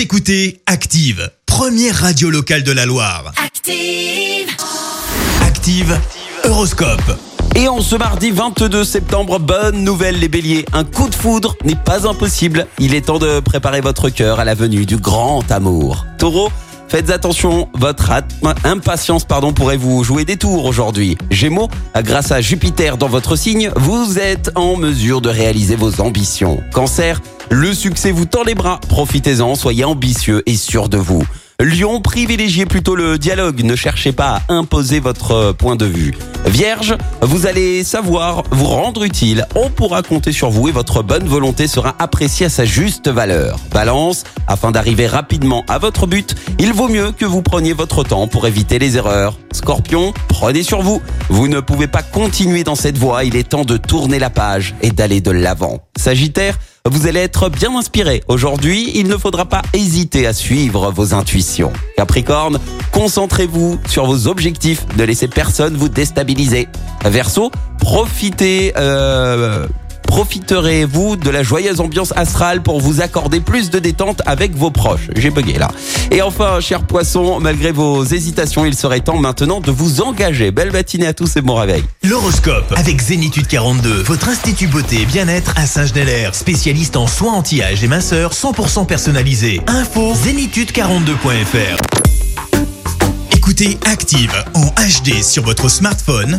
Vous écoutez Active, première radio locale de la Loire. Active. Active, Horoscope. Et en ce mardi 22 septembre, bonne nouvelle les béliers, un coup de foudre n'est pas impossible. Il est temps de préparer votre cœur à la venue du grand amour. Taureau, faites attention, votre atma- impatience pardon, pourrait vous jouer des tours aujourd'hui. Gémeaux, grâce à Jupiter dans votre signe, vous êtes en mesure de réaliser vos ambitions. Cancer, le succès vous tend les bras, profitez-en, soyez ambitieux et sûr de vous. Lion, privilégiez plutôt le dialogue, ne cherchez pas à imposer votre euh, point de vue. Vierge, vous allez savoir vous rendre utile, on pourra compter sur vous et votre bonne volonté sera appréciée à sa juste valeur. Balance, afin d'arriver rapidement à votre but, il vaut mieux que vous preniez votre temps pour éviter les erreurs. Scorpion, prenez sur vous, vous ne pouvez pas continuer dans cette voie, il est temps de tourner la page et d'aller de l'avant. Sagittaire, vous allez être bien inspiré. Aujourd'hui, il ne faudra pas hésiter à suivre vos intuitions. Capricorne, concentrez-vous sur vos objectifs. Ne laissez personne vous déstabiliser. Verseau, profitez... Euh, Profiterez-vous de la joyeuse ambiance astrale pour vous accorder plus de détente avec vos proches J'ai bugué là. Et enfin, cher poisson, malgré vos hésitations, il serait temps maintenant de vous engager. Belle matinée à tous et bon réveil. L'horoscope avec Zénitude 42, votre institut beauté et bien-être à Saint-Genélaire, spécialiste en soins anti-âge et minceur 100% personnalisé. Info zénitude42.fr. Écoutez Active en HD sur votre smartphone,